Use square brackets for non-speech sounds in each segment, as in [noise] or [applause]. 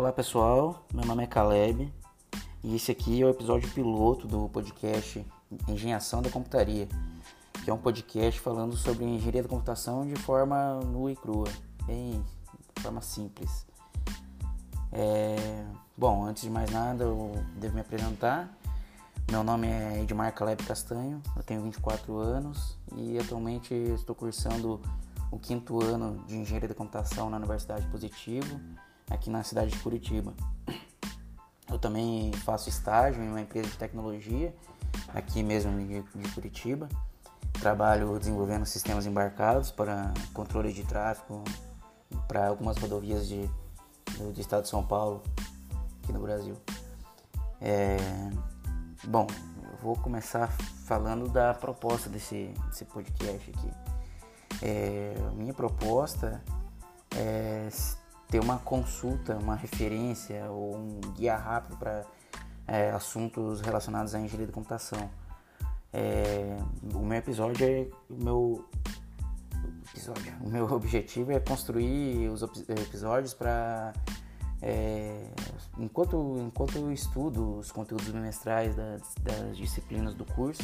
Olá pessoal, meu nome é Caleb e esse aqui é o episódio piloto do podcast Engenhação da Computaria, que é um podcast falando sobre engenharia da computação de forma nua e crua, bem de forma simples. É... Bom, antes de mais nada eu devo me apresentar. Meu nome é Edmar Caleb Castanho, eu tenho 24 anos e atualmente estou cursando o quinto ano de engenharia da computação na Universidade Positivo aqui na cidade de Curitiba. Eu também faço estágio em uma empresa de tecnologia aqui mesmo de Curitiba. Trabalho desenvolvendo sistemas embarcados para controle de tráfego para algumas rodovias de, do, do, estado de São Paulo, aqui no Brasil. É, bom, eu vou começar falando da proposta desse, desse podcast aqui. É, minha proposta é ter uma consulta, uma referência ou um guia rápido para é, assuntos relacionados à engenharia da computação. É, o meu episódio é meu episódio. O meu [laughs] objetivo é construir os episódios para é, enquanto enquanto eu estudo os conteúdos bimestrais das, das disciplinas do curso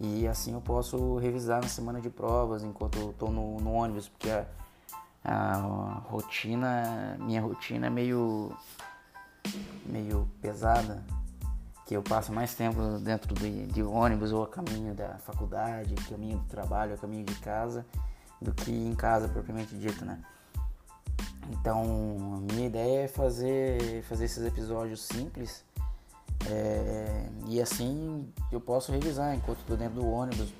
e assim eu posso revisar na semana de provas enquanto eu estou no, no ônibus porque a, a rotina, minha rotina é meio, meio pesada, que eu passo mais tempo dentro de, de ônibus ou a caminho da faculdade, caminho do trabalho, a caminho de casa, do que em casa propriamente dito, né? Então, minha ideia é fazer, fazer esses episódios simples é, e assim eu posso revisar enquanto estou dentro do ônibus,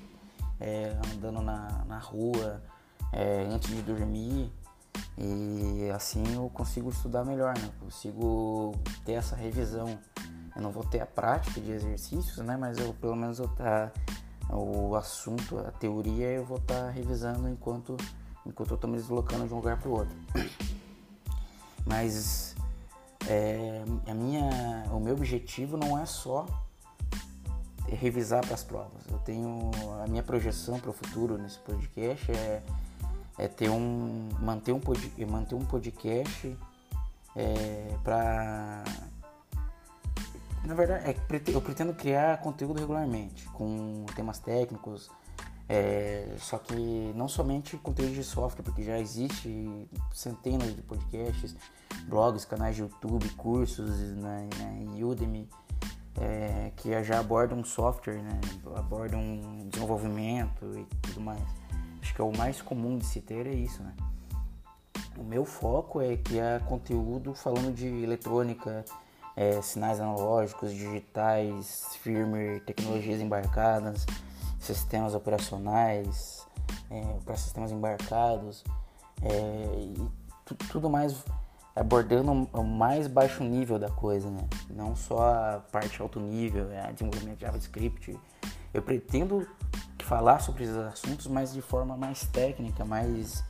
é, andando na, na rua, é, antes de dormir e assim eu consigo estudar melhor, né? Consigo ter essa revisão. Eu não vou ter a prática de exercícios, né? Mas eu pelo menos eu tá o assunto, a teoria eu vou estar tá revisando enquanto enquanto eu estou me deslocando de um lugar para o outro. [coughs] Mas é, a minha, o meu objetivo não é só revisar para as provas. Eu tenho a minha projeção para o futuro nesse podcast é é ter um manter um manter um podcast é, para na verdade é, eu pretendo criar conteúdo regularmente com temas técnicos é, só que não somente conteúdo de software porque já existe centenas de podcasts blogs canais de YouTube cursos na, na Udemy é, que já abordam software né abordam desenvolvimento e tudo mais acho que é o mais comum de se ter é isso, né? O meu foco é criar conteúdo falando de eletrônica, é, sinais analógicos, digitais, firmware, tecnologias embarcadas, sistemas operacionais, é, para sistemas embarcados é, e tudo mais abordando o mais baixo nível da coisa, né? Não só a parte alto nível, é, desenvolvimento de JavaScript. Eu pretendo falar sobre esses assuntos, mas de forma mais técnica, mais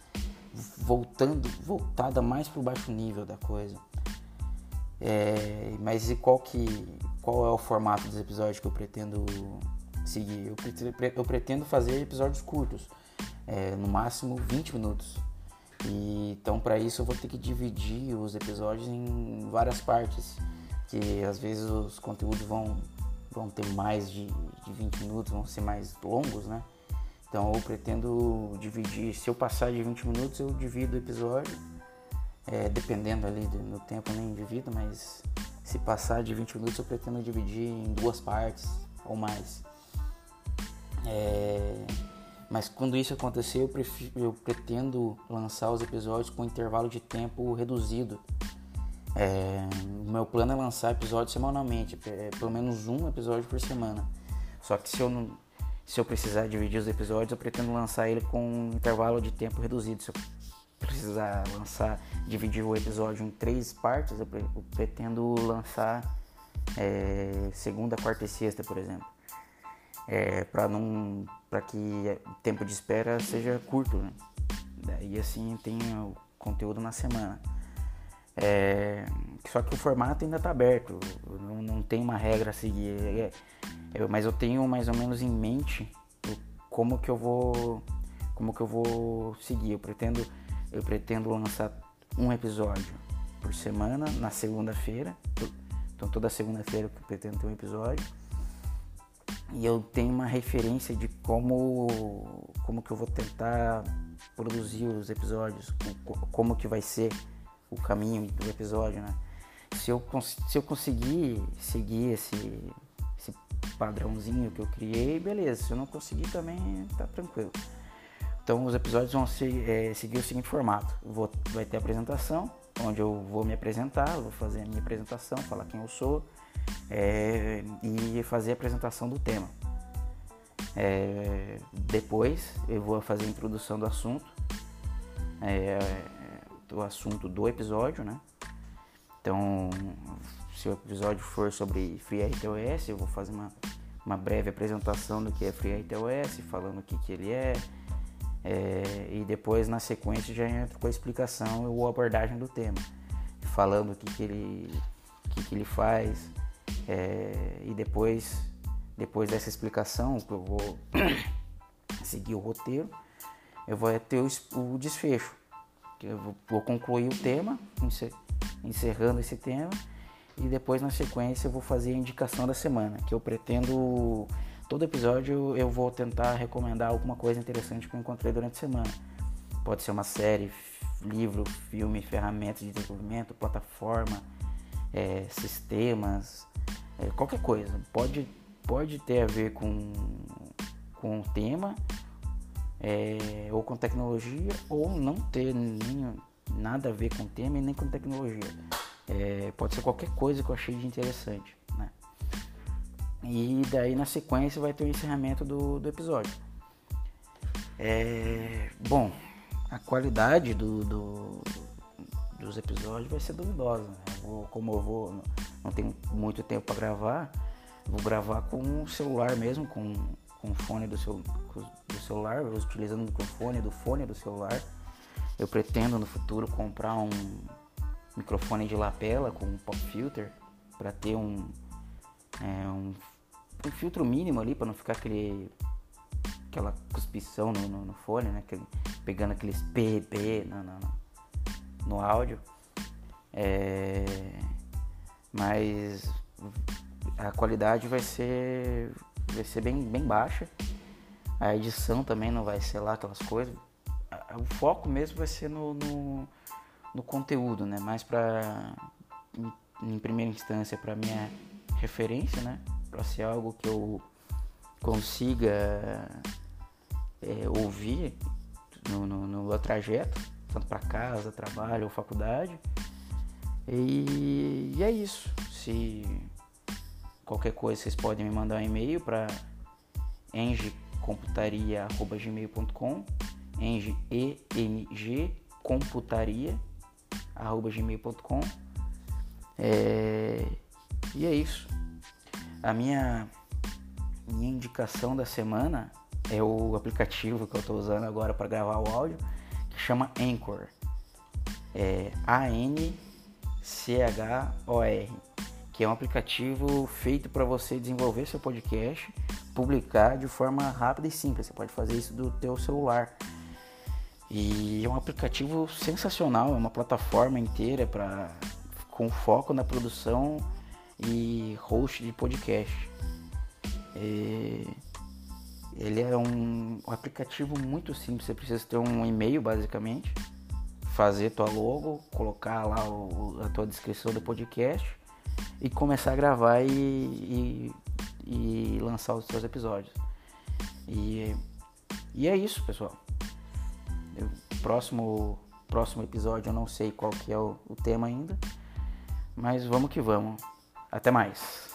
voltando, voltada mais para o baixo nível da coisa. É, mas e qual que, qual é o formato dos episódios que eu pretendo seguir? Eu pretendo, eu pretendo fazer episódios curtos, é, no máximo 20 minutos. E, então para isso eu vou ter que dividir os episódios em várias partes, que às vezes os conteúdos vão vão ter mais de, de 20 minutos, vão ser mais longos, né? Então eu pretendo dividir, se eu passar de 20 minutos eu divido o episódio, é, dependendo ali do, do tempo nem divido, mas se passar de 20 minutos eu pretendo dividir em duas partes ou mais. É, mas quando isso acontecer eu, prefiro, eu pretendo lançar os episódios com intervalo de tempo reduzido é, o meu plano é lançar episódios semanalmente, é, pelo menos um episódio por semana. Só que se eu não, se eu precisar dividir os episódios, eu pretendo lançar ele com um intervalo de tempo reduzido. Se eu precisar lançar, dividir o episódio em três partes, eu, eu pretendo lançar é, segunda, quarta e sexta, por exemplo. É, para não para que o tempo de espera seja curto, né? Daí assim tem o conteúdo na semana. É, só que o formato ainda está aberto, não, não tem uma regra a seguir. É, eu, mas eu tenho mais ou menos em mente como que eu vou, como que eu vou seguir. Eu pretendo, eu pretendo lançar um episódio por semana, na segunda-feira. Então toda segunda-feira eu pretendo ter um episódio. E eu tenho uma referência de como, como que eu vou tentar produzir os episódios, como que vai ser o caminho do episódio, né? Se eu, se eu conseguir seguir esse, esse padrãozinho que eu criei, beleza. Se eu não conseguir também, tá tranquilo. Então os episódios vão é, seguir o seguinte formato. Vou, vai ter apresentação, onde eu vou me apresentar, vou fazer a minha apresentação, falar quem eu sou é, e fazer a apresentação do tema. É, depois eu vou fazer a introdução do assunto, é, do assunto do episódio, né? Então, se o episódio for sobre FreeRTOS, eu vou fazer uma, uma breve apresentação do que é FreeRTOS, falando o que, que ele é, é, e depois na sequência já entro com a explicação ou abordagem do tema, falando o que, que, ele, o que, que ele faz, é, e depois, depois dessa explicação, que eu vou [coughs] seguir o roteiro, eu vou ter o, o desfecho. Eu vou, concluir o tema, encerrando esse tema, e depois na sequência eu vou fazer a indicação da semana, que eu pretendo todo episódio eu vou tentar recomendar alguma coisa interessante que eu encontrei durante a semana. Pode ser uma série, livro, filme, ferramentas de desenvolvimento, plataforma, é, sistemas, é, qualquer coisa. Pode, pode ter a ver com, com o tema, é, ou com tecnologia, ou não ter nem, nada a ver com o tema e nem com tecnologia. É, pode ser qualquer coisa que eu achei de interessante. Né? E daí na sequência vai ter o encerramento do, do episódio. É, bom, a qualidade do, do, dos episódios vai ser duvidosa. Né? Vou, como eu vou, não tenho muito tempo para gravar, vou gravar com o celular mesmo, com, com o fone do, seu, do celular, utilizando o microfone do fone do celular. Eu pretendo no futuro comprar um microfone de lapela com um pop filter para ter um, é, um, um, filtro mínimo ali para não ficar aquele aquela cuspição no, no, no fone, né? Aquele, pegando aqueles PP no, no, no áudio. É, mas a qualidade vai ser vai ser bem, bem baixa. A edição também não vai ser lá aquelas coisas. O foco mesmo vai ser no, no, no conteúdo, né? Mais para em, em, primeira instância para minha referência, né? Para ser algo que eu consiga é, ouvir no, no, no trajeto, tanto para casa, trabalho ou faculdade. E, e, é isso. Se qualquer coisa vocês podem me mandar um e-mail para engcomputaria@gmail.com, eng e n g computaria@gmail.com. É, e é isso. A minha minha indicação da semana é o aplicativo que eu estou usando agora para gravar o áudio, que chama Anchor. É A N C-H-O-R, que é um aplicativo feito para você desenvolver seu podcast, publicar de forma rápida e simples. Você pode fazer isso do teu celular. E é um aplicativo sensacional, é uma plataforma inteira para com foco na produção e host de podcast. É, ele é um, um aplicativo muito simples, você precisa ter um e-mail basicamente fazer tua logo, colocar lá o, a tua descrição do podcast e começar a gravar e, e, e lançar os seus episódios. E, e é isso, pessoal. Eu, próximo, próximo episódio eu não sei qual que é o, o tema ainda, mas vamos que vamos. Até mais.